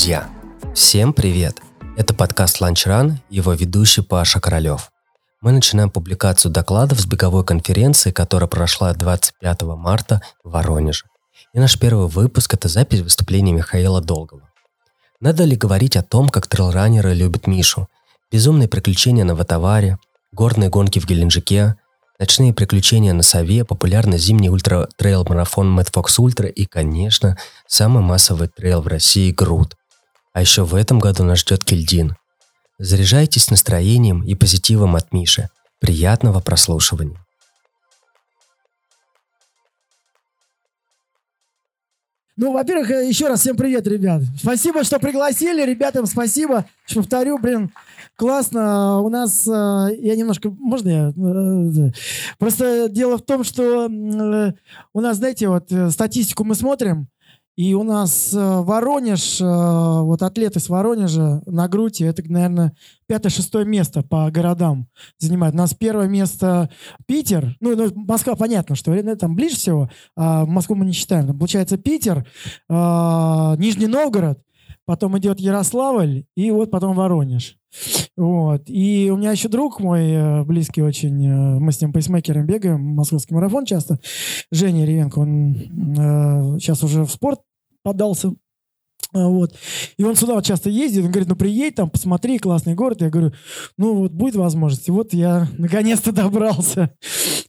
Друзья, всем привет! Это подкаст «Ланч Ран», его ведущий Паша Королев. Мы начинаем публикацию докладов с беговой конференции, которая прошла 25 марта в Воронеже. И наш первый выпуск – это запись выступления Михаила Долгого. Надо ли говорить о том, как трейлранеры любят Мишу? Безумные приключения на Ватаваре, горные гонки в Геленджике, ночные приключения на Сове, популярный зимний ультра-трейл-марафон Mad Fox Ultra и, конечно, самый массовый трейл в России – Груд. А еще в этом году нас ждет Кельдин. Заряжайтесь настроением и позитивом от Миши. Приятного прослушивания. Ну, во-первых, э, еще раз всем привет, ребят. Спасибо, что пригласили. Ребятам спасибо. Еще повторю, блин, классно. У нас, э, я немножко, можно я? Э, просто дело в том, что у нас, знаете, вот статистику мы смотрим, и у нас э, Воронеж, э, вот атлеты из Воронежа на груди, это, наверное, пятое-шестое место по городам занимает. У нас первое место Питер, ну, ну Москва, понятно, что ну, там ближе всего, а Москву мы не считаем. Получается Питер, э, Нижний Новгород, потом идет Ярославль и вот потом Воронеж. Вот. И у меня еще друг мой, э, близкий очень, э, мы с ним пейсмейкером бегаем, московский марафон часто, Женя Ревенко, он э, сейчас уже в спорт подался. Вот. И он сюда вот часто ездит, он говорит, ну приедь там, посмотри, классный город. Я говорю, ну вот будет возможность. И вот я наконец-то добрался.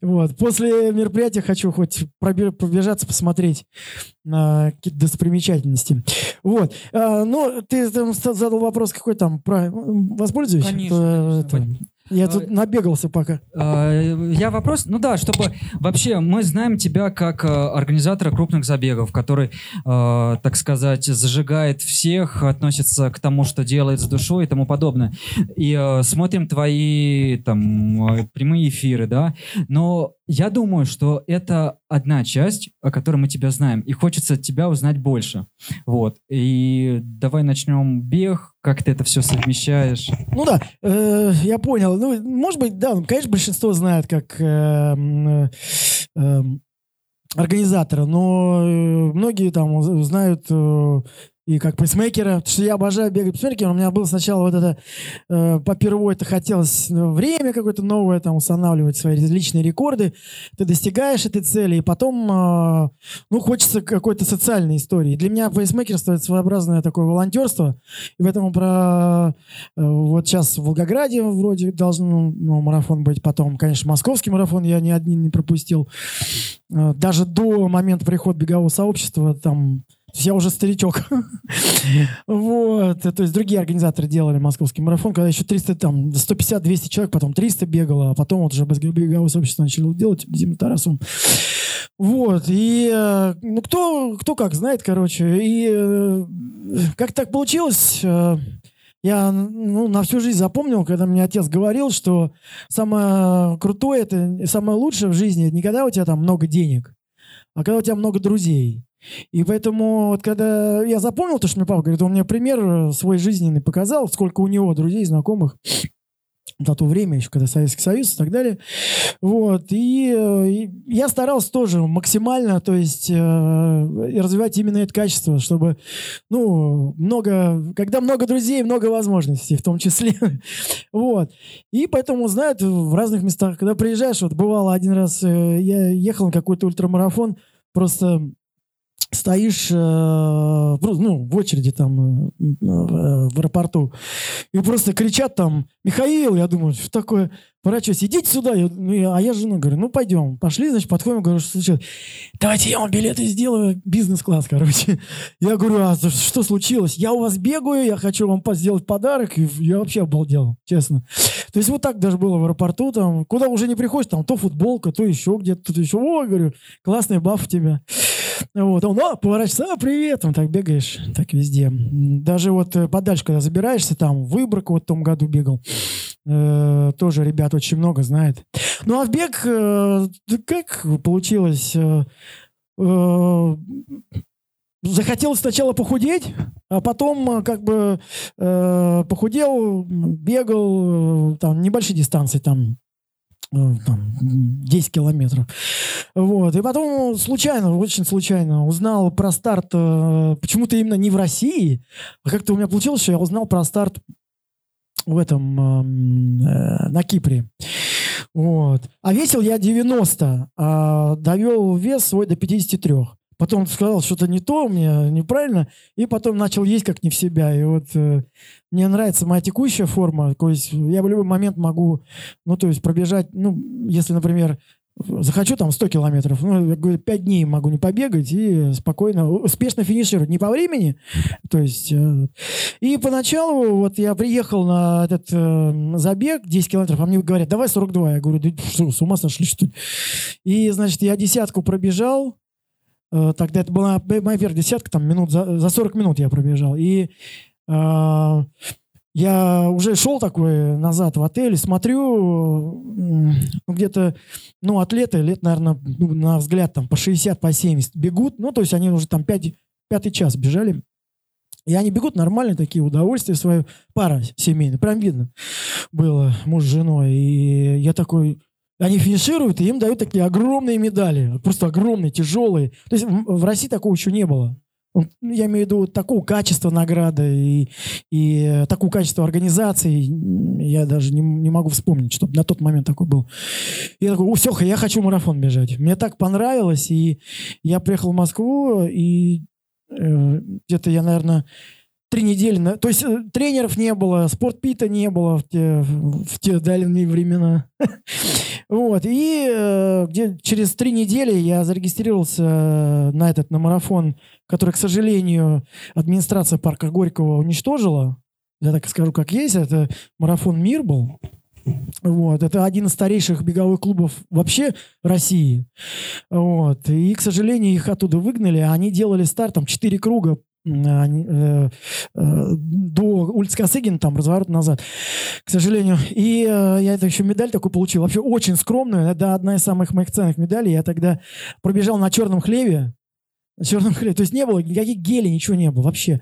Вот. После мероприятия хочу хоть пробежаться, посмотреть на какие-то достопримечательности. Вот. А, ну, ты там задал вопрос какой там, про... воспользуюсь? Конечно, конечно. Я тут э, набегался пока. Э, я вопрос, ну да, чтобы вообще мы знаем тебя как э, организатора крупных забегов, который, так сказать, зажигает всех, относится к тому, что делает с душой и тому подобное. И смотрим твои там прямые эфиры, да, но я думаю, что это одна часть, о которой мы тебя знаем, и хочется тебя узнать больше. Вот. И давай начнем бег, как ты это все совмещаешь. Ну да, э, я понял. Ну, может быть, да, конечно, большинство знает как э, э, организатора, но э, многие там знают э, и как пейсмейкера, потому что я обожаю бегать пейсмейкером. У меня было сначала вот это, э, попервой это хотелось ну, время какое-то новое, там, устанавливать свои личные рекорды. Ты достигаешь этой цели, и потом, э, ну, хочется какой-то социальной истории. Для меня пейсмейкерство — это своеобразное такое волонтерство. И поэтому про... Э, вот сейчас в Волгограде вроде должен ну, марафон быть, потом, конечно, московский марафон я ни один не пропустил. Э, даже до момента прихода бегового сообщества там я уже старичок. вот. То есть другие организаторы делали московский марафон, когда еще 300, там, 150-200 человек, потом 300 бегало, а потом вот уже беговое сообщество начало делать, Дима Тарасов. Вот. И э, ну, кто, кто как знает, короче. И э, как так получилось, э, я ну, на всю жизнь запомнил, когда мне отец говорил, что самое крутое, это самое лучшее в жизни, это не когда у тебя там много денег, а когда у тебя много друзей. И поэтому, вот когда я запомнил то, что мне папа говорит, он мне пример э, свой жизненный показал, сколько у него друзей, знакомых, на то время еще, когда Советский Союз и так далее. Вот. И, э, и я старался тоже максимально, то есть э, развивать именно это качество, чтобы, ну, много, когда много друзей, много возможностей в том числе. вот. И поэтому, знают, в разных местах, когда приезжаешь, вот бывало один раз, э, я ехал на какой-то ультрамарафон, просто стоишь э, ну, в очереди там э, в аэропорту, и просто кричат там, Михаил, я думаю, что такое, поворачиваюсь, идите сюда, я, ну, а я жену говорю, ну пойдем, пошли, значит, подходим, говорю, что случилось, давайте я вам билеты сделаю, бизнес-класс, короче. Я говорю, а что случилось? Я у вас бегаю, я хочу вам сделать подарок, и я вообще обалдел, честно. То есть вот так даже было в аэропорту, там, куда уже не приходишь, там, то футболка, то еще где-то, то еще, о, говорю, классный баф у тебя. Вот, он, о, поворачивается, а, привет, он так бегаешь, так везде. Даже вот э, подальше, когда забираешься, там, Выборг вот в том году бегал, э, тоже ребят очень много знает. Ну, а в бег, э, как получилось, э, э, захотел сначала похудеть, а потом э, как бы э, похудел, бегал, там, небольшие дистанции, там, э, там, 10 километров. Вот. И потом случайно, очень случайно узнал про старт э, почему-то именно не в России, а как-то у меня получилось, что я узнал про старт в этом, эм, э, на Кипре. Вот. А весил я 90, а довел вес свой до 53. Потом сказал, что-то не то, мне неправильно, и потом начал есть как не в себя. И вот э, мне нравится моя текущая форма, то есть я в любой момент могу, ну, то есть пробежать, ну, если, например, захочу там 100 километров, ну, я говорю, 5 дней могу не побегать и спокойно, успешно финишировать. Не по времени, то есть... Э, и поначалу вот я приехал на этот э, забег 10 километров, а мне говорят, давай 42. Я говорю, да что, с ума сошли, что ли? И, значит, я десятку пробежал, тогда это была моя первая десятка, там минут за, за 40 минут я пробежал. И э, я уже шел такой назад в отель, смотрю, ну, где-то, ну, атлеты лет, наверное, ну, на взгляд там по 60, по 70 бегут, ну, то есть они уже там 5, пятый час бежали. И они бегут нормально, такие удовольствия свою, пара семейная, прям видно было, муж с женой. И я такой, они финишируют, и им дают такие огромные медали, просто огромные, тяжелые. То есть в, России такого еще не было. Ну, я имею в виду такого качества награды и, и э, такого качества организации. Я даже не, не могу вспомнить, чтобы на тот момент такой был. Я такой, все, я хочу марафон бежать. Мне так понравилось, и я приехал в Москву, и э, где-то я, наверное, три недели... На... То есть э, тренеров не было, спортпита не было в те, в те дальние времена. Вот, и э, где через три недели я зарегистрировался на этот, на марафон, который, к сожалению, администрация парка Горького уничтожила. Я так скажу, как есть. Это марафон «Мир» был. Вот. Это один из старейших беговых клубов вообще России. Вот. И, к сожалению, их оттуда выгнали. Они делали старт, там, четыре круга Э, э, до улицы Косыгина, там, разворот назад, к сожалению. И э, я это еще медаль такую получил, вообще очень скромную, это одна из самых моих ценных медалей. Я тогда пробежал на черном хлеве, черном хлебе. То есть не было никаких гелей, ничего не было вообще.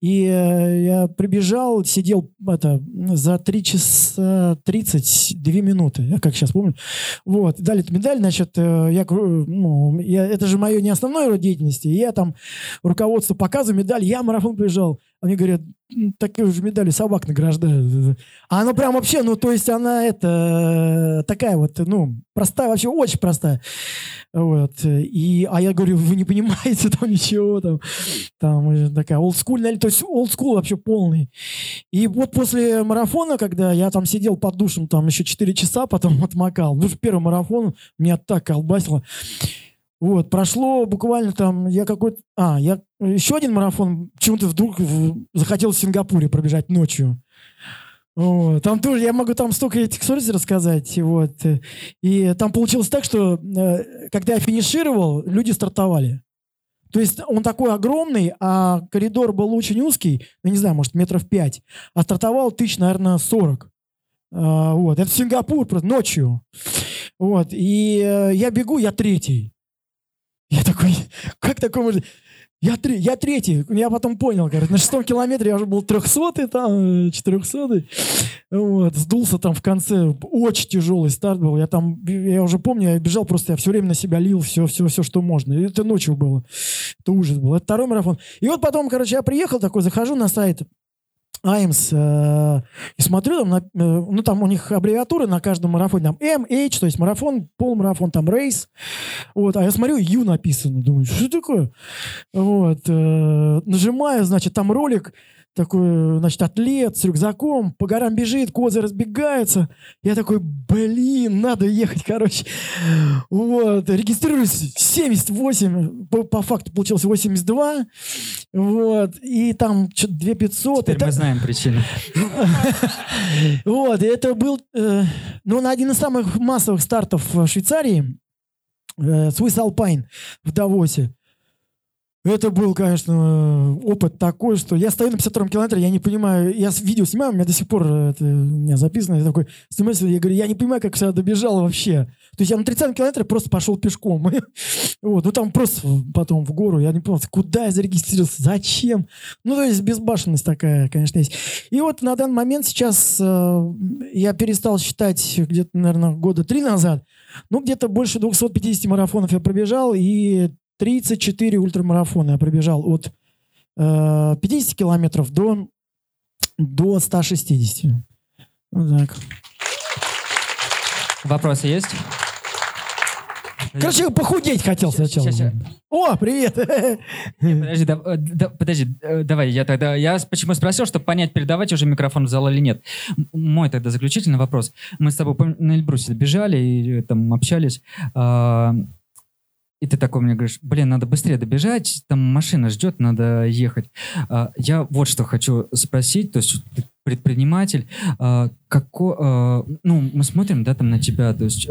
И э, я прибежал, сидел это, за 3 часа 32 минуты, я как сейчас помню. Вот, дали эту медаль, значит, э, я, ну, я, это же мое не основное род деятельности. Я там руководство показываю медаль, я марафон прибежал. Они говорят, такие же медали собак награждают. А она прям вообще, ну, то есть она это такая вот, ну, простая, вообще очень простая. Вот. И, а я говорю, вы не понимаете там ничего, там, там такая олдскульная, то есть олдскул вообще полный. И вот после марафона, когда я там сидел под душем там еще 4 часа, потом отмокал, ну, первый марафон меня так колбасило. Вот, прошло буквально там, я какой-то... А, я еще один марафон почему-то вдруг в, захотел в Сингапуре пробежать ночью. Вот. Там тоже, я могу там столько этих историй рассказать. Вот. И там получилось так, что э, когда я финишировал, люди стартовали. То есть он такой огромный, а коридор был очень узкий, ну, не знаю, может, метров пять. А стартовал тысяч, наверное, сорок. А, вот. Это Сингапур, просто ночью. Вот. И э, я бегу, я третий. Я такой, как такое может... Я, три, я третий. Я потом понял, короче, на шестом километре я уже был трехсотый, там, четырехсотый. Вот, сдулся там в конце. Очень тяжелый старт был. Я там, я уже помню, я бежал просто, я все время на себя лил все, все, все, что можно. Это ночью было. Это ужас был. Это второй марафон. И вот потом, короче, я приехал такой, захожу на сайт Аймс, э, и смотрю, там, на, э, ну, там у них аббревиатуры на каждом марафоне, там MH, то есть марафон, полумарафон, там рейс, вот, а я смотрю, Ю написано, думаю, что такое? Вот, э, нажимаю, значит, там ролик, такой, значит, атлет с рюкзаком, по горам бежит, козы разбегаются. Я такой, блин, надо ехать, короче. Вот, регистрируюсь 78, по, по факту получилось 82. Вот, и там что-то 2500. Теперь это... мы знаем причину. Вот, это был, э, ну, на один из самых массовых стартов в Швейцарии, э, Swiss Alpine в Давосе. Это был, конечно, опыт такой, что я стою на 52-м километре, я не понимаю, я видео снимаю, у меня до сих пор это, у меня записано, я такой, смысл, я говорю, я не понимаю, как сюда добежал вообще. То есть я на 30-м километре просто пошел пешком. вот, ну там просто потом в гору, я не понял, куда я зарегистрировался, зачем? Ну, то есть безбашенность такая, конечно, есть. И вот на данный момент сейчас э, я перестал считать где-то, наверное, года три назад, ну, где-то больше 250 марафонов я пробежал, и 34 ультрамарафона я пробежал от э, 50 километров до, до 160. Вот так. Вопросы есть? Короче, похудеть хотел сначала. Щас, щас. О, привет! Подожди, да- э, да- подожди, э, давай, я тогда, я почему спросил, чтобы понять, передавать уже микрофон в зал или нет. Мой тогда заключительный вопрос. Мы с тобой на Эльбрусе бежали и э, там общались, а, и ты такой мне говоришь, блин, надо быстрее добежать, там машина ждет, надо ехать. А, Я вот что хочу спросить, то есть предприниматель, а, како- а, ну, мы смотрим, да, там на тебя, то есть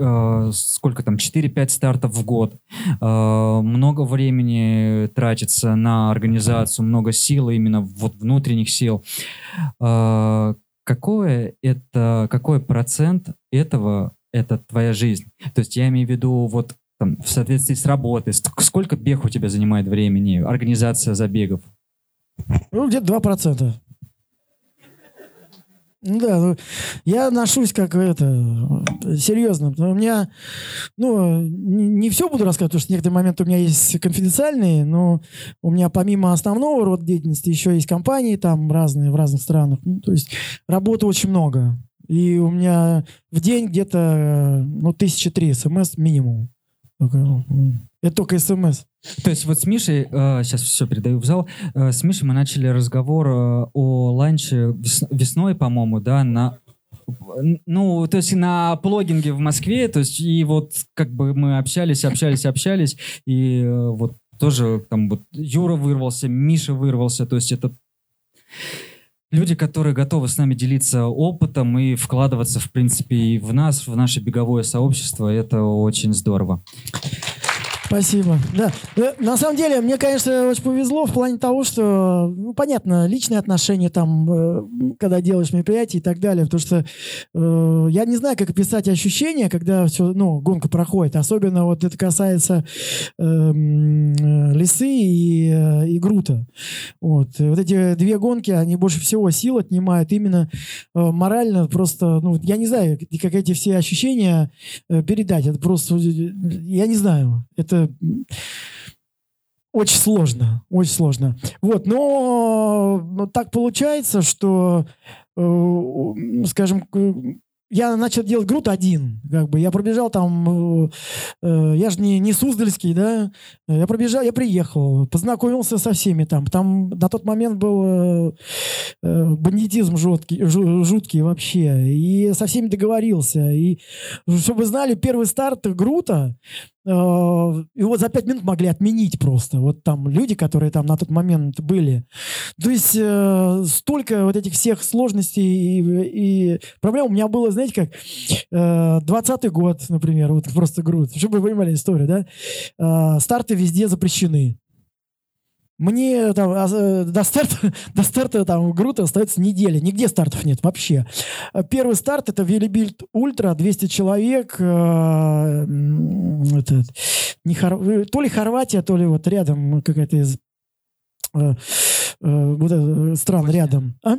сколько там, 4-5 стартов в год, много времени тратится на организацию, много сил, именно вот внутренних сил. Какое это, какой процент этого это твоя жизнь? То есть я имею в виду вот там, в соответствии с работой, сколько бег у тебя занимает времени, организация забегов? Ну, где-то 2%. Ну да, ну, я отношусь как это, серьезно. У меня, ну, не, не все буду рассказывать, потому что некоторые моменты у меня есть конфиденциальные, но у меня помимо основного рода деятельности еще есть компании там разные в разных странах. Ну, то есть работы очень много. И у меня в день где-то, ну, тысячи три смс минимум. Это только смс. То есть вот с Мишей, сейчас все передаю в зал, э, с Мишей мы начали разговор э, о ланче вес- весной, по-моему, да, на ну, то есть на плогинге в Москве, то есть и вот как бы мы общались, общались, общались, и э, вот тоже там вот Юра вырвался, Миша вырвался, то есть это люди, которые готовы с нами делиться опытом и вкладываться, в принципе, и в нас, в наше беговое сообщество, это очень здорово. Спасибо. Да. Э, На самом деле, мне, конечно, очень повезло в плане того, что, ну, понятно, личные отношения там, э, когда делаешь мероприятие и так далее, потому что э, я не знаю, как описать ощущения, когда все, ну, гонка проходит. Особенно вот это касается э, м, э, Лисы и, э, и Грута. Вот. Вот эти две гонки, они больше всего сил отнимают именно э, морально просто, ну, я не знаю, как эти все ощущения э, передать. Это просто, я не знаю. Это очень сложно, очень сложно. Вот, но, но так получается, что, э, скажем, я начал делать груд один, как бы, я пробежал там, э, э, я же не, не Суздальский, да, я пробежал, я приехал, познакомился со всеми там, там на тот момент был э, э, бандитизм жуткий, жу- жуткий вообще, и со всеми договорился, и чтобы вы знали, первый старт Грута, э, его за пять минут могли отменить просто. Вот там люди, которые там на тот момент были. То есть э, столько вот этих всех сложностей и, и проблем. У меня было, знаете, как э, 20-й год, например, вот просто Грут. Чтобы вы понимали историю, да? Э, старты везде запрещены. Мне там, а, э, до старта, до старта там Грута остается неделя. Нигде стартов нет вообще. Первый старт это Велибильд Ультра, 200 человек. э, это, не Хор- э, то ли Хорватия, то ли вот рядом какая-то из э, э, вот это, стран рядом. А?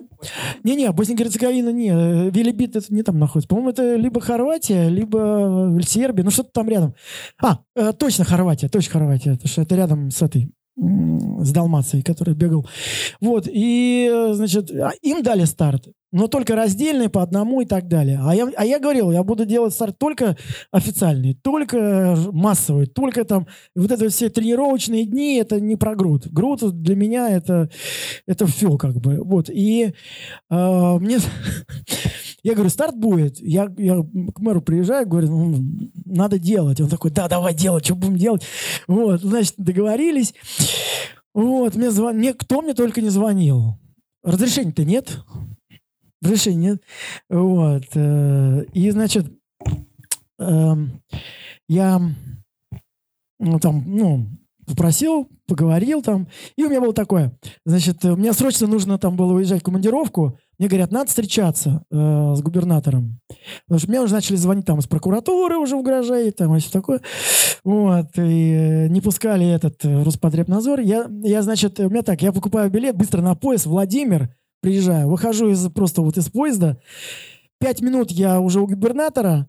Не-не, Босния Герцеговина не. Велибит это не там находится. По-моему, это либо Хорватия, либо Сербия. Ну, что-то там рядом. А, э, точно Хорватия, точно Хорватия. Потому что это рядом с этой с Далмацией, который бегал. Вот, и, значит, а, им дали старт, но только раздельный по одному и так далее. А я, а я говорил, я буду делать старт только официальный, только массовый, только там вот это все тренировочные дни, это не про груд. Груд для меня это, это все как бы. Вот, и э, мне... Я говорю, старт будет. Я, я к мэру приезжаю, говорю, ну, надо делать. Он такой, да, давай делать, что будем делать. Вот, значит, договорились. Вот, мне, звон... мне кто мне только не звонил. Разрешения-то нет. Разрешения нет. Вот. э, И, значит, эм, я ну, там, ну, попросил, поговорил там. И у меня было такое. Значит, э, мне срочно нужно там было уезжать в командировку. Мне говорят, надо встречаться э, с губернатором. Потому что мне уже начали звонить там из прокуратуры уже угрожает, там и все такое. Вот. И э, не пускали этот э, Роспотребнадзор. Я, я, значит, у меня так, я покупаю билет быстро на поезд Владимир, приезжаю, выхожу из просто вот из поезда. Пять минут я уже у губернатора,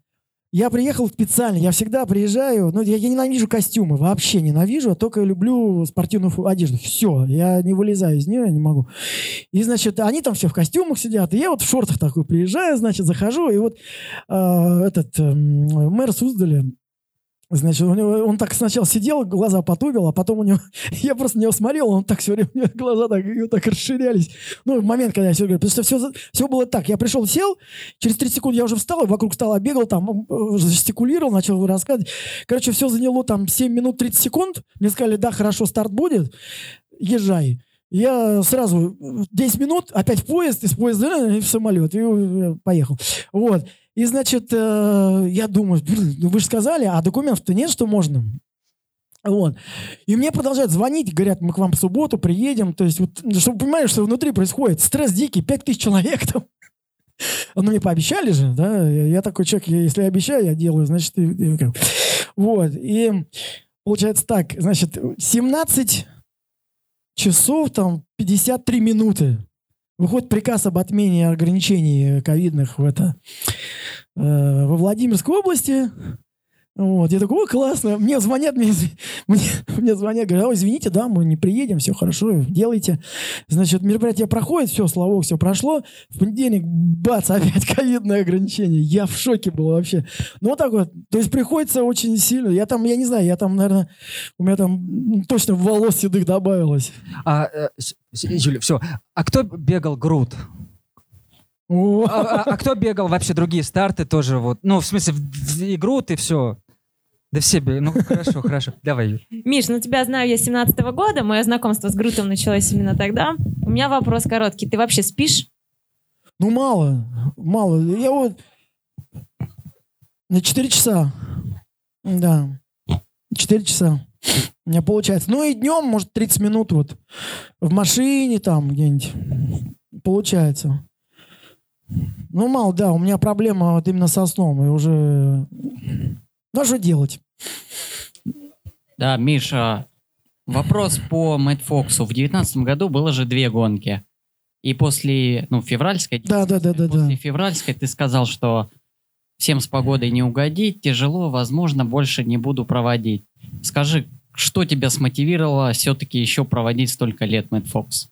я приехал специально, я всегда приезжаю, но я, я ненавижу костюмы, вообще ненавижу, а только люблю спортивную одежду. Все, я не вылезаю из нее, не могу. И, значит, они там все в костюмах сидят, и я вот в шортах такой приезжаю, значит, захожу, и вот э, этот э, мэр Суздаля, Значит, у него, он так сначала сидел, глаза потупил, а потом у него... Я просто него смотрел, он так все время... У него глаза так, так расширялись. Ну, в момент, когда я все говорю. Потому что все, все было так. Я пришел, сел, через 30 секунд я уже встал, вокруг стола бегал, там, э, жестикулировал, начал рассказывать. Короче, все заняло там 7 минут 30 секунд. Мне сказали, да, хорошо, старт будет, езжай. Я сразу 10 минут, опять в поезд, из поезда в самолет, и э, поехал. Вот. И, значит, э, я думаю, ну вы же сказали, а документов-то нет, что можно. Вот. И мне продолжают звонить, говорят, мы к вам в субботу приедем. То есть, вот, ну, чтобы понимали, что внутри происходит. Стресс дикий, 5 тысяч человек там. Ну, мне пообещали же, да. Я такой человек, если я обещаю, я делаю, значит... Вот. И получается так, значит, 17 часов, там, 53 минуты выходит приказ об отмене ограничений ковидных в это, э, во Владимирской области. Вот, я такой, о, классно. Мне звонят, мне, мне, мне звонят, говорят, ой, извините, да, мы не приедем, все хорошо, делайте. Значит, мероприятие проходит, все, слава богу, все прошло. В понедельник, бац, опять ковидное ограничение. Я в шоке был вообще. Ну, вот так вот. То есть приходится очень сильно. Я там, я не знаю, я там, наверное, у меня там точно волос седых добавилось. А, э, Юля, все. А кто бегал груд? А, а, а кто бегал вообще другие старты тоже вот? Ну, в смысле, в, в игру ты все. Да все бегали. Ну, хорошо, хорошо. Давай, Миш, ну тебя знаю я с 17 -го года. Мое знакомство с Грутом началось именно тогда. У меня вопрос короткий. Ты вообще спишь? Ну, мало. Мало. Я вот... На 4 часа. Да. 4 часа. У меня получается. Ну и днем, может, 30 минут вот в машине там где-нибудь. Получается. Ну, мало, да, у меня проблема вот именно со сном. И уже... Ну, что делать? Да, Миша, вопрос по Мэтт Фоксу. В девятнадцатом году было же две гонки. И после, ну, февральской... Да, да, да, да. После да. февральской ты сказал, что всем с погодой не угодить, тяжело, возможно, больше не буду проводить. Скажи, что тебя смотивировало все-таки еще проводить столько лет Мэтт Фокс?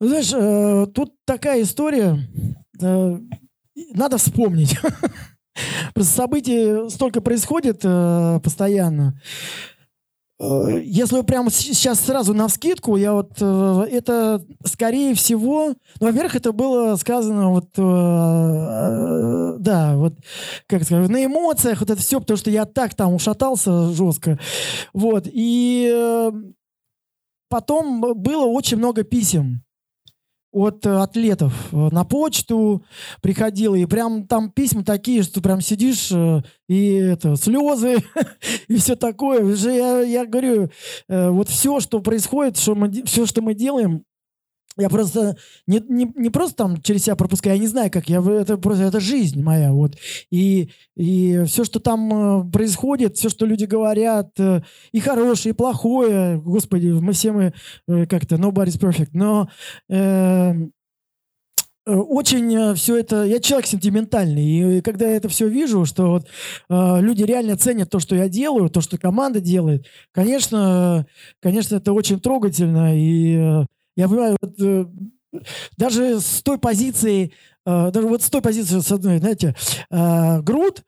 Ну, знаешь, э, тут такая история. Э, надо вспомнить. Событий столько происходит э, постоянно. Э, если прямо сейчас сразу на вскидку, я вот э, это скорее всего, ну, во-первых, это было сказано вот, да, вот, как сказать, на эмоциях, вот это все, потому что я так там ушатался жестко, вот, и потом было очень много писем от э, атлетов э, на почту приходило, и прям там письма такие, что прям сидишь, э, и это, слезы, и все такое. Уже я, я говорю, вот все, что происходит, что мы, все, что мы делаем, я просто не, не, не просто там через себя пропускаю, я не знаю, как я это просто это жизнь моя, вот. И, и все, что там э, происходит, все, что люди говорят, э, и хорошее, и плохое, господи, мы все мы э, как-то nobody's perfect, но э, очень все это... Я человек сентиментальный, и когда я это все вижу, что вот, э, люди реально ценят то, что я делаю, то, что команда делает, конечно, конечно, это очень трогательно, и я понимаю, вот, э, даже с той позиции, э, даже вот с той позиции, с одной, знаете, э, Грут,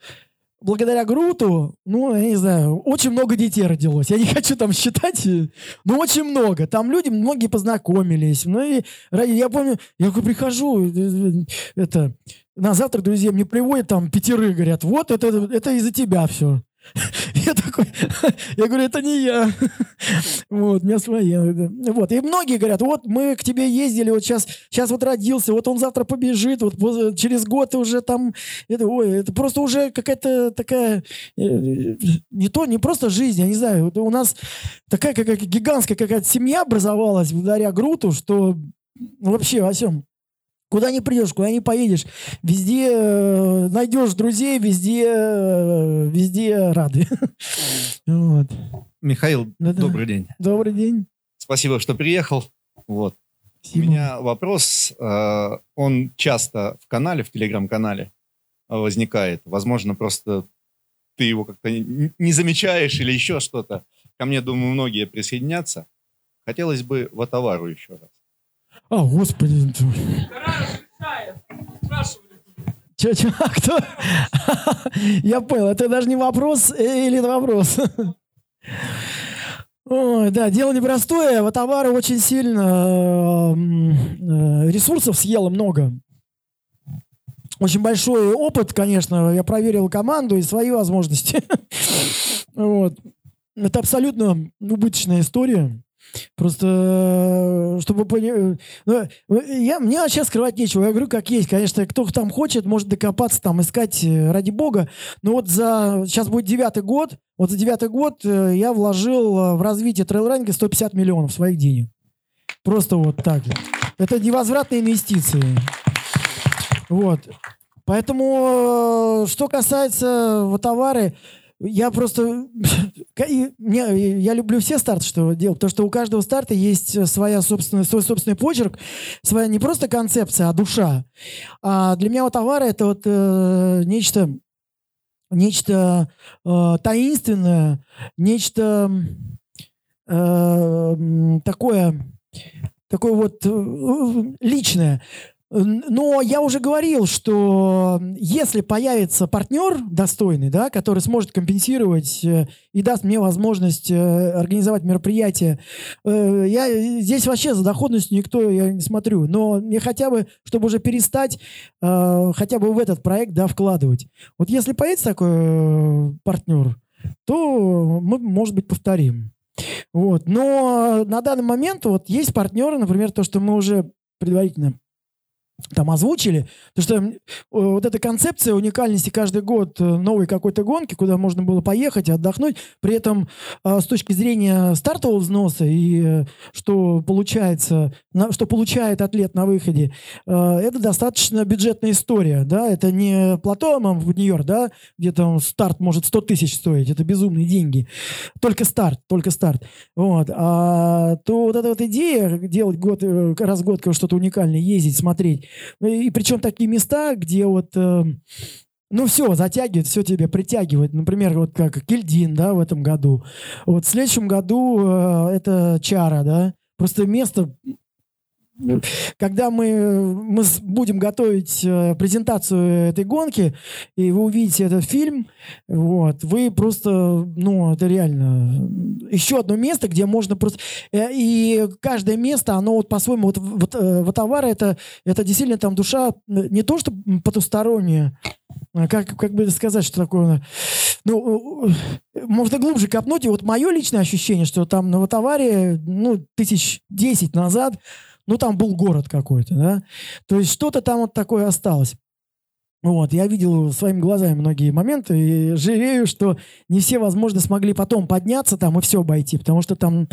благодаря Груту, ну, я не знаю, очень много детей родилось. Я не хочу там считать, но очень много. Там люди, многие познакомились. Ну, и я помню, я прихожу, э, это, на завтра друзья мне приводят там пятеры, говорят, вот это, это из-за тебя все. Я такой. Я говорю, это не я. Вот, у меня свои. Вот, и многие говорят, вот мы к тебе ездили, вот сейчас, сейчас вот родился, вот он завтра побежит, вот через год ты уже там, это, ой, это просто уже какая-то такая, э, не то, не просто жизнь, я не знаю, у нас такая какая-то гигантская какая-то семья образовалась благодаря Груту, что вообще во всем Куда не придешь, куда не поедешь, везде э, найдешь друзей, везде, э, везде рады. вот. Михаил, Да-да. добрый день. Добрый день. Спасибо, что приехал. Вот. Спасибо. У меня вопрос, э, он часто в канале, в телеграм-канале возникает. Возможно, просто ты его как-то не замечаешь или еще что-то. Ко мне, думаю, многие присоединятся. Хотелось бы в Атавару еще раз. А, господи. Че, че, а кто? Я понял, это даже не вопрос э, или вопрос? Ой, да, дело непростое. Вот товары очень сильно э, ресурсов съело много. Очень большой опыт, конечно. Я проверил команду и свои возможности. Вот. Это абсолютно убыточная история. Просто, э, чтобы понять... Ну, я, мне вообще скрывать нечего. Я говорю, как есть. Конечно, кто там хочет, может докопаться, там, искать э, ради бога. Но вот за... Сейчас будет девятый год. Вот за девятый год э, я вложил в развитие трейлранинга 150 миллионов своих денег. Просто вот так. Это невозвратные инвестиции. Вот. Поэтому, что касается вот товары, я просто... Я люблю все старты, что делать, потому что у каждого старта есть своя собственная, свой собственный почерк, своя не просто концепция, а душа. А для меня вот товары — это вот э, нечто, нечто э, таинственное, нечто э, такое, такое вот э, личное. Но я уже говорил, что если появится партнер достойный, да, который сможет компенсировать э, и даст мне возможность э, организовать мероприятие, э, я здесь вообще за доходностью никто я не смотрю, но мне хотя бы, чтобы уже перестать хотя бы в этот проект да, вкладывать. Вот если появится такой партнер, то мы, может быть, повторим. Вот. Но на данный момент вот есть партнеры, например, то, что мы уже предварительно там озвучили, потому что э, вот эта концепция уникальности каждый год э, новой какой-то гонки, куда можно было поехать, отдохнуть, при этом э, с точки зрения стартового взноса и что получается, что получает атлет на выходе, это достаточно бюджетная история, да, это не плато в Нью-Йорк, да, где там старт может 100 тысяч стоить, это безумные деньги, только старт, только старт, вот, а то вот эта вот идея делать год, раз в год что-то уникальное, ездить, смотреть, и причем такие места, где вот... Э, ну, все, затягивает, все тебе притягивает. Например, вот как Кельдин, да, в этом году. Вот в следующем году э, это Чара, да. Просто место когда мы, мы будем готовить э, презентацию этой гонки, и вы увидите этот фильм, вот, вы просто, ну, это реально еще одно место, где можно просто... Э, и каждое место, оно вот по-своему, вот, вот, э, вот товар, это, это действительно там душа не то, что потусторонняя, а как, как бы сказать, что такое... Ну, можно глубже копнуть, и вот мое личное ощущение, что там на Ватаваре, ну, тысяч десять назад ну, там был город какой-то, да. То есть что-то там вот такое осталось. Вот, я видел своими глазами многие моменты и жалею, что не все, возможно, смогли потом подняться там и все обойти, потому что там,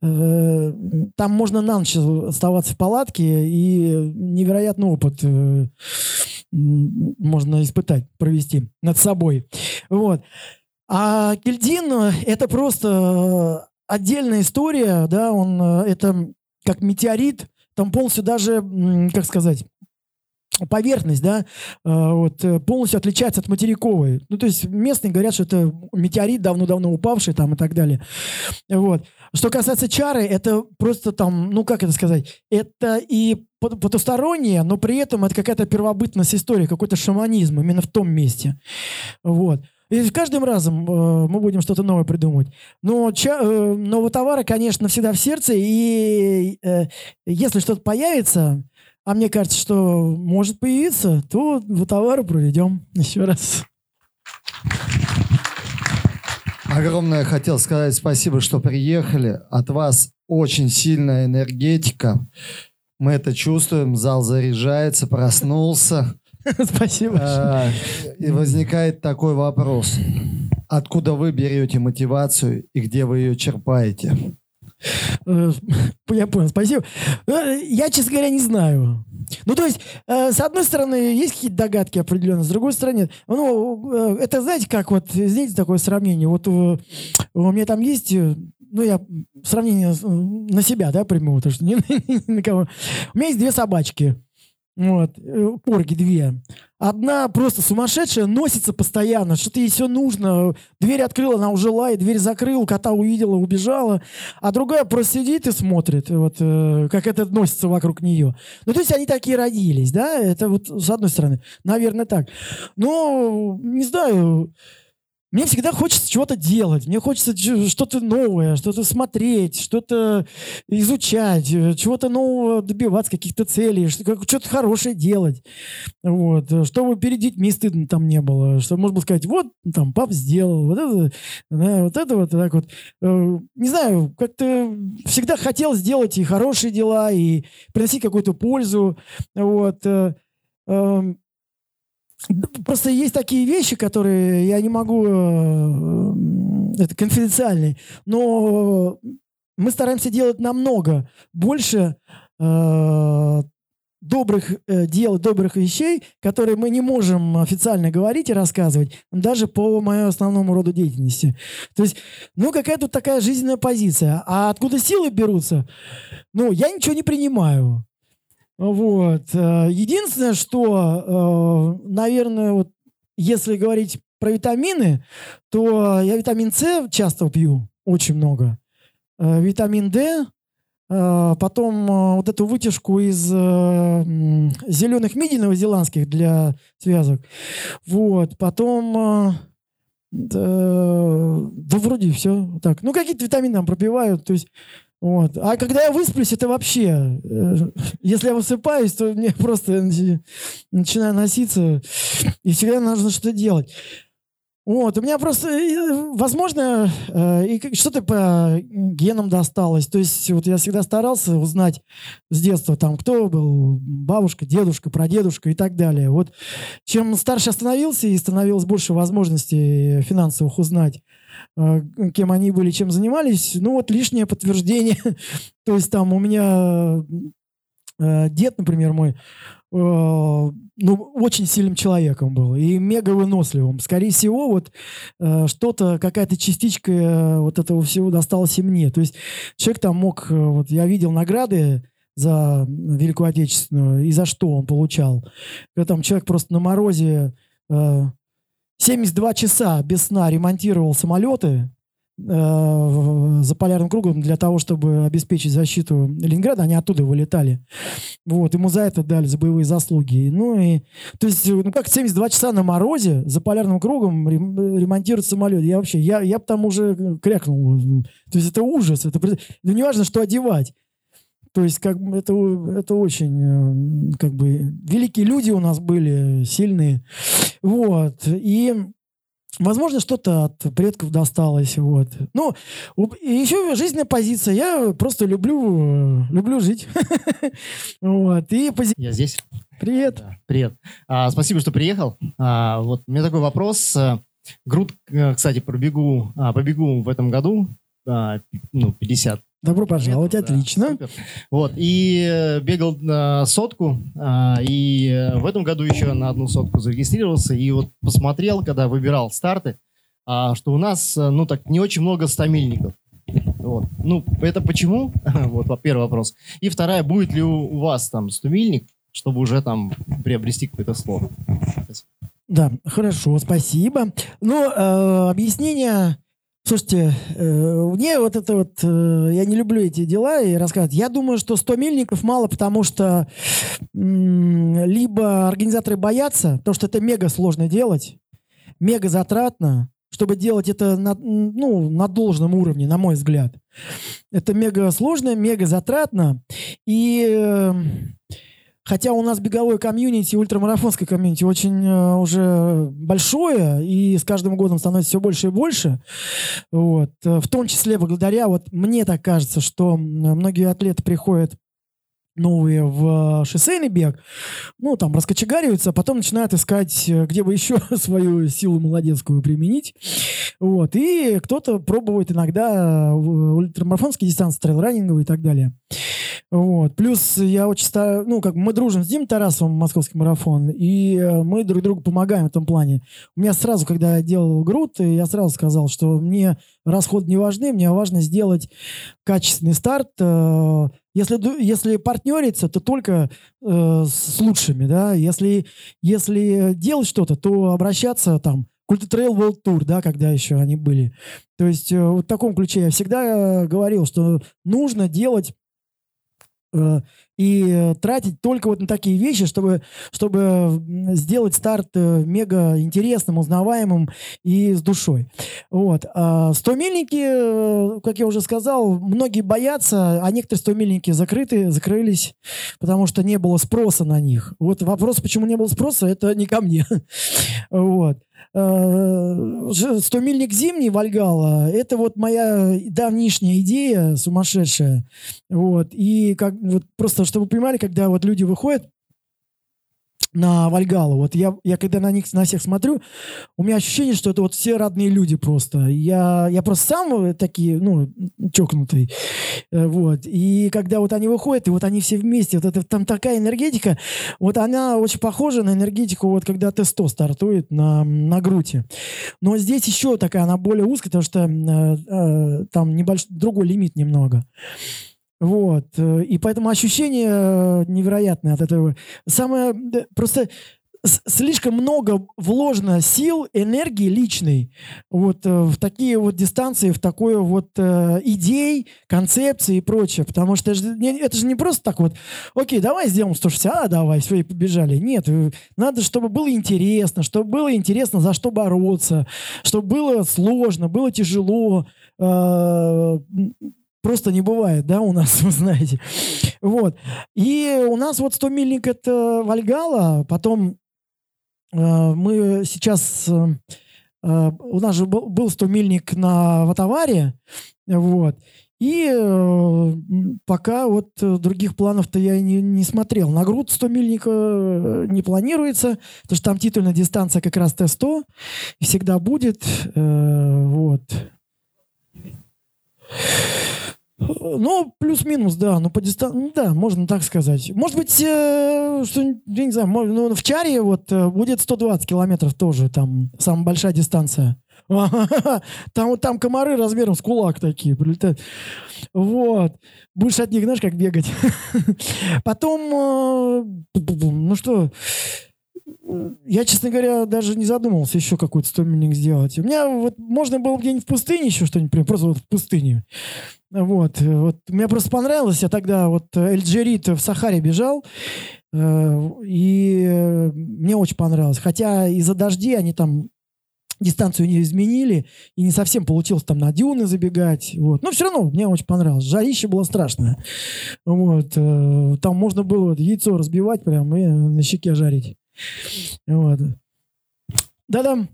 э, там можно на ночь оставаться в палатке и невероятный опыт э, можно испытать, провести над собой. Вот. А Кельдин э, — это просто отдельная история, да, он, э, это как метеорит, там полностью даже, как сказать, поверхность, да, а, вот, э, полностью отличается от материковой. Ну, то есть местные говорят, что это метеорит давно-давно упавший там и так далее. Вот. Что касается чары, это просто там, ну, как это сказать, это и потустороннее, но при этом это какая-то первобытность истории, какой-то шаманизм именно в том месте. Вот. И каждым разом э, мы будем что-то новое придумывать. Но, ча, э, но товары, конечно, всегда в сердце. И э, если что-то появится, а мне кажется, что может появиться, то товары проведем еще раз. Огромное хотел сказать спасибо, что приехали. От вас очень сильная энергетика. Мы это чувствуем. Зал заряжается, проснулся. Спасибо. А, И возникает такой вопрос. Откуда вы берете мотивацию и где вы ее черпаете? Э, Я понял, спасибо. Э, Я, честно говоря, не знаю. Ну, то есть, э, с одной стороны, есть какие-то догадки определенные, с другой стороны, ну, э, это, знаете, как вот, знаете, такое сравнение, вот э, у меня там есть, ну, я сравнение на себя, да, приму, потому что не, ни на кого. У меня есть две собачки, вот, э, порги две. Одна просто сумасшедшая, носится постоянно, что-то ей все нужно. Дверь открыла, она уже лает, дверь закрыла, кота увидела, убежала. А другая просто сидит и смотрит, вот, э, как это носится вокруг нее. Ну, то есть они такие родились, да? Это вот с одной стороны. Наверное, так. Но, не знаю, мне всегда хочется чего-то делать. Мне хочется что-то новое, что-то смотреть, что-то изучать, э, чего-то нового добиваться, каких-то целей, что-то хорошее делать. Вот. э, Чтобы перед детьми стыдно там не было. Чтобы можно было сказать, вот, там, пап сделал, вот это, да, вот это вот так вот. Э, Не знаю, как-то всегда хотел сделать и хорошие дела, и приносить какую-то пользу. Вот. Просто есть такие вещи, которые я не могу... э, Это конфиденциальные. Но мы стараемся делать намного больше э, добрых э, дел, добрых вещей, которые мы не можем официально говорить и рассказывать, даже по моему основному роду деятельности. То есть, ну, какая тут такая жизненная позиция. А откуда силы берутся? Ну, я ничего не принимаю. Вот. Э, Единственное, что, э, наверное, вот если говорить про витамины, то я витамин С часто пью, очень много. Э, Витамин D, потом вот эту вытяжку из зеленых мидий новозеландских для связок. Вот. Потом... Да, да вроде все. Так. Ну, какие-то витамины там пропивают. То есть вот. А когда я высплюсь, это вообще... э, Если я высыпаюсь, то мне просто начи- начинаю носиться, и всегда нужно что-то делать. Вот, у меня просто, э, возможно, э, и что-то по генам досталось. То есть вот я всегда старался узнать с детства, там, кто был бабушка, дедушка, прадедушка и так далее. Вот чем старше становился и становилось больше возможностей финансовых узнать, кем они были, чем занимались, ну вот лишнее подтверждение. То есть там у меня э, дед, например, мой, э, ну, очень сильным человеком был и мега выносливым. Скорее всего, вот э, что-то, какая-то частичка вот этого всего досталась и мне. То есть человек там мог, вот я видел награды за Великую Отечественную, и за что он получал. Когда там человек просто на морозе э, 72 часа без сна ремонтировал самолеты э, за полярным кругом для того, чтобы обеспечить защиту Ленинграда. Они оттуда вылетали. Вот, ему за это дали, за боевые заслуги. Ну и, то есть, ну как 72 часа на морозе за полярным кругом рем- ремонтировать самолет. Я вообще, я, я бы там уже крякнул. То есть это ужас. Это, ну, не важно, что одевать. То есть, как бы это, это очень, э, как бы, великие люди у нас были, сильные. Вот. И, возможно, что-то от предков досталось. Вот. Ну, и еще жизненная позиция. Я просто люблю, э, люблю жить. Вот. И Я здесь. Привет. Привет. А, спасибо, что приехал. А, вот у меня такой вопрос. Груд, кстати, пробегу, а, побегу в этом году. ну, 50 Добро пожаловать. да, Отлично. супер. Вот, и э, бегал на сотку, а, и э, в этом году еще на одну сотку зарегистрировался, и вот посмотрел, когда выбирал старты, а, что у нас, э, ну, так, не очень много стамильников. Вот. Ну, это почему? вот, во- первый вопрос. И вторая, будет ли у, вас там стумильник, чтобы уже там приобрести какой-то слот? Да, хорошо, спасибо. Ну, э, объяснение... Слушайте, э, мне вот это вот... э, я не люблю эти дела и рассказывать. Я думаю, что 100 мильников мало, потому что либо организаторы боятся, потому что это мега сложно делать, мега затратно, чтобы делать это на, ну, на должном уровне, на мой взгляд. Это мега сложно, мега затратно. И э, хотя у нас беговое комьюнити, ультрамарафонское комьюнити очень э, уже большое, и с каждым годом становится все больше и больше, вот, э, в том числе благодаря, вот мне так кажется, что многие атлеты приходят новые в шоссейный бег, ну, там, раскочегариваются, а потом начинают искать, э, где бы еще свою силу молодецкую применить. Вот. И кто-то пробует иногда ультрамарафонские дистанции, трейл-раннинговые и так далее. Вот. Плюс я очень стараюсь, ну, как мы дружим с Димой Тарасовым, московский марафон, и э, мы друг другу помогаем в этом плане. У меня сразу, когда я делал груд, я сразу сказал, что мне расходы не важны, мне важно сделать качественный старт. Э, если, если партнериться, то только э, с лучшими, да. Если, если делать что-то, то обращаться там к Ultra-Trail World Tour, да, когда еще они были. То есть э, в таком ключе я всегда говорил, что нужно делать Э, и тратить только вот на такие вещи, чтобы, чтобы сделать старт э, мега интересным, узнаваемым и с душой. Вот. А 100 мильники, э, как я уже сказал, многие боятся, а некоторые 100 мильники закрыты, закрылись, потому что не было спроса на них. Вот вопрос, почему не было спроса, это не ко мне. Вот. 100-мильник э, зимний Вальгала, это вот моя давнишняя идея сумасшедшая. Вот. И как, вот просто, чтобы вы понимали, когда вот люди выходят, на Вальгалу. Вот я, я когда на них, на всех смотрю, у меня ощущение, что это вот все родные люди просто. Я, я просто сам э, такие, ну, чокнутый. Э, вот. И когда вот они выходят, и вот они все вместе, вот это там такая энергетика, вот она очень похожа на энергетику, вот когда тесто стартует на, на груди. Но здесь еще такая, она более узкая, потому что э, э, там небольшой, другой лимит немного. Вот. Э, и поэтому ощущение э, невероятное от этого. Самое... Просто слишком много вложено сил, энергии личной вот э, в такие вот дистанции, в такое вот э, идей, концепции и прочее. Потому что это же, не, это же не просто так вот, окей, давай сделаем 160, а давай, все, и побежали. Нет, надо, чтобы было интересно, чтобы было интересно, за что бороться, чтобы было сложно, было тяжело, э, просто не бывает, да, у нас, вы знаете. Вот. И у нас вот 100 мильник это Вальгала, потом э, мы сейчас... Э, э у нас же был, был 100 мильник на Ватаваре, вот. И э, пока вот других планов-то я не, не смотрел. На груд 100 мильника э, не планируется, потому что там титульная дистанция как раз Т-100 всегда будет. Э, вот. Ну, плюс-минус, да. Ну, по дистанции, ну, да, можно так сказать. Может быть, э, что, я не знаю, ну, в Чаре вот э, будет 120 километров тоже, там, самая большая дистанция. Там, там комары размером с кулак такие прилетают. Вот. Будешь от них, знаешь, как бегать. Потом, э, ну что, я, честно говоря, даже не задумывался еще какой-то стомильник сделать. У меня вот можно было где-нибудь в пустыне еще что-нибудь, просто вот в пустыне. Вот, вот. Мне просто понравилось. Я тогда вот Эльджерит в Сахаре бежал, э, и мне очень понравилось. Хотя из-за дождей они там дистанцию не изменили, и не совсем получилось там на дюны забегать. Вот. Но все равно мне очень понравилось. Жарище было страшное. Вот. Э, там можно было яйцо разбивать прям и на щеке жарить. Вот. Да-да.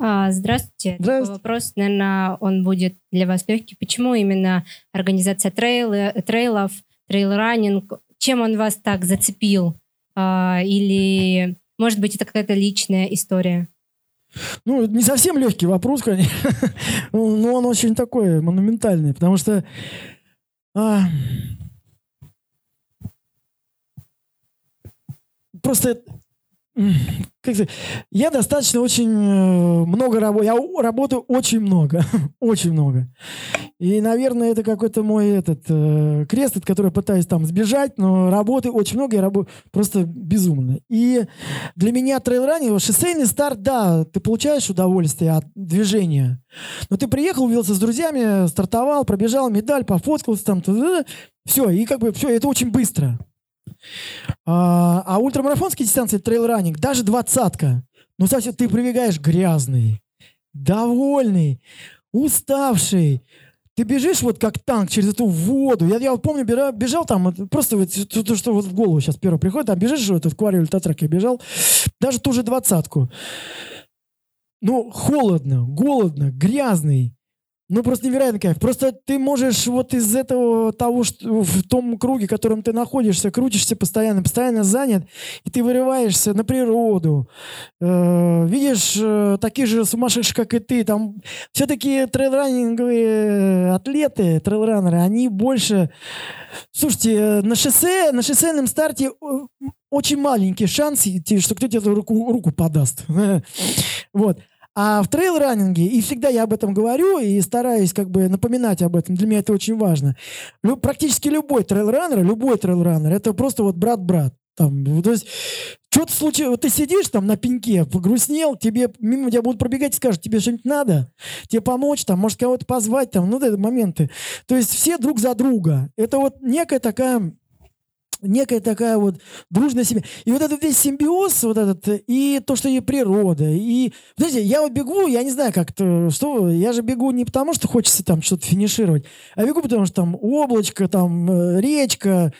А, здравствуйте. здравствуйте. Вопрос, наверное, он будет для вас легкий. Почему именно организация трейлы, трейлов, трейл-раннинг, чем он вас так зацепил? А, или, может быть, это какая-то личная история? Ну, не совсем легкий вопрос, конечно, но он очень такой монументальный, потому что а, просто как сказать, я достаточно очень э, много работаю. Я работаю очень много. очень много. И, наверное, это какой-то мой этот э, крест, от которого пытаюсь там сбежать, но работы очень много, я работаю просто безумно. И для меня trail running, шоссейный старт, да, ты получаешь удовольствие от движения. Но ты приехал, увиделся с друзьями, стартовал, пробежал медаль, пофоткался там, все, и как бы все, это очень быстро. А, а ультрамарафонские дистанции, trail running, даже двадцатка. Ну, совсем ты прибегаешь грязный, довольный, уставший. ты бежишь вот как танк через эту воду. Я, я вот помню, бежал, бежал там, просто вот, то, то, что вот в голову сейчас первое приходит, там бежишь вот в квариоль Татрак я бежал, даже ту же двадцатку. Ну, холодно, голодно, грязный. Ну, просто невероятный кайф. Просто ты можешь вот из этого того, что в том круге, в котором ты находишься, крутишься постоянно, постоянно занят, и ты вырываешься на природу. Э, видишь э, таких же сумасшедших, как и ты. Там все-таки трейлранинговые атлеты, трейлранеры, они больше... Слушайте, э, на шоссе, на шоссейном старте э, очень маленький шанс, что кто-то тебе руку, руку подаст. Вот. А в трейл-раннинге, и всегда я об этом говорю и стараюсь как бы напоминать об этом, для меня это очень важно. Лю, практически любой трейл-раннер, любой трейл-раннер, это просто вот брат-брат. Там, то есть, что-то случилось, вот ты сидишь там на пеньке, погрустнел, тебе мимо тебя будут пробегать и скажут, тебе что-нибудь надо, тебе помочь, там, может кого-то позвать, там, ну, это моменты. То есть все друг за друга. Это вот некая такая некая такая вот дружная семья. И вот этот весь симбиоз, вот этот, и то, что и природа, и... Знаете, я вот бегу, я не знаю, как-то, что... Я же бегу не потому, что хочется там что-то финишировать, а бегу, потому что там облачко, там э, речка,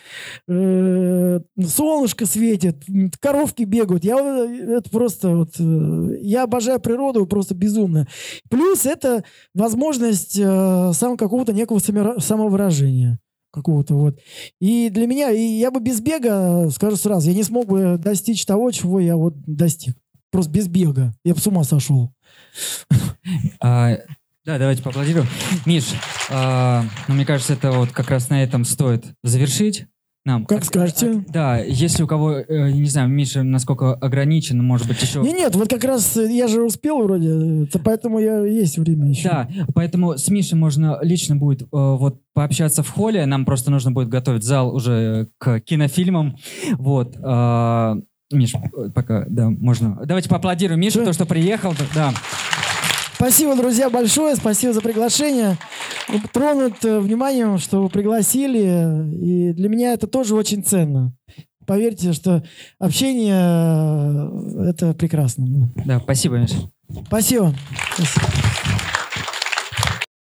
э, солнышко светит, коровки бегают. Я это просто вот... Э, я обожаю природу просто безумно. Плюс это возможность э, сам какого-то некого самовыражения какого-то вот. И для меня, и я бы без бега, скажу сразу, я не смог бы достичь того, чего я вот достиг. Просто без бега. Я бы с ума сошел. А, да, давайте поаплодируем. Миш, а, ну, мне кажется, это вот как раз на этом стоит завершить нам. Как скажете. Да, если у кого, э, не знаю, Миша насколько ограничен, может быть, еще... Не, нет, вот как раз я же успел вроде, поэтому я есть время еще. Да, поэтому с Мишей можно лично будет э, вот пообщаться в холле, нам просто нужно будет готовить зал уже к кинофильмам, вот. Э, Миш, пока, да, можно. Давайте поаплодируем Мишу, то, что приехал, да. Спасибо, друзья, большое. Спасибо за приглашение. Тронут э, вниманием, что вы пригласили. И для меня это тоже очень ценно. Поверьте, что общение э, — это прекрасно. Да, спасибо, Миша. Спасибо. спасибо.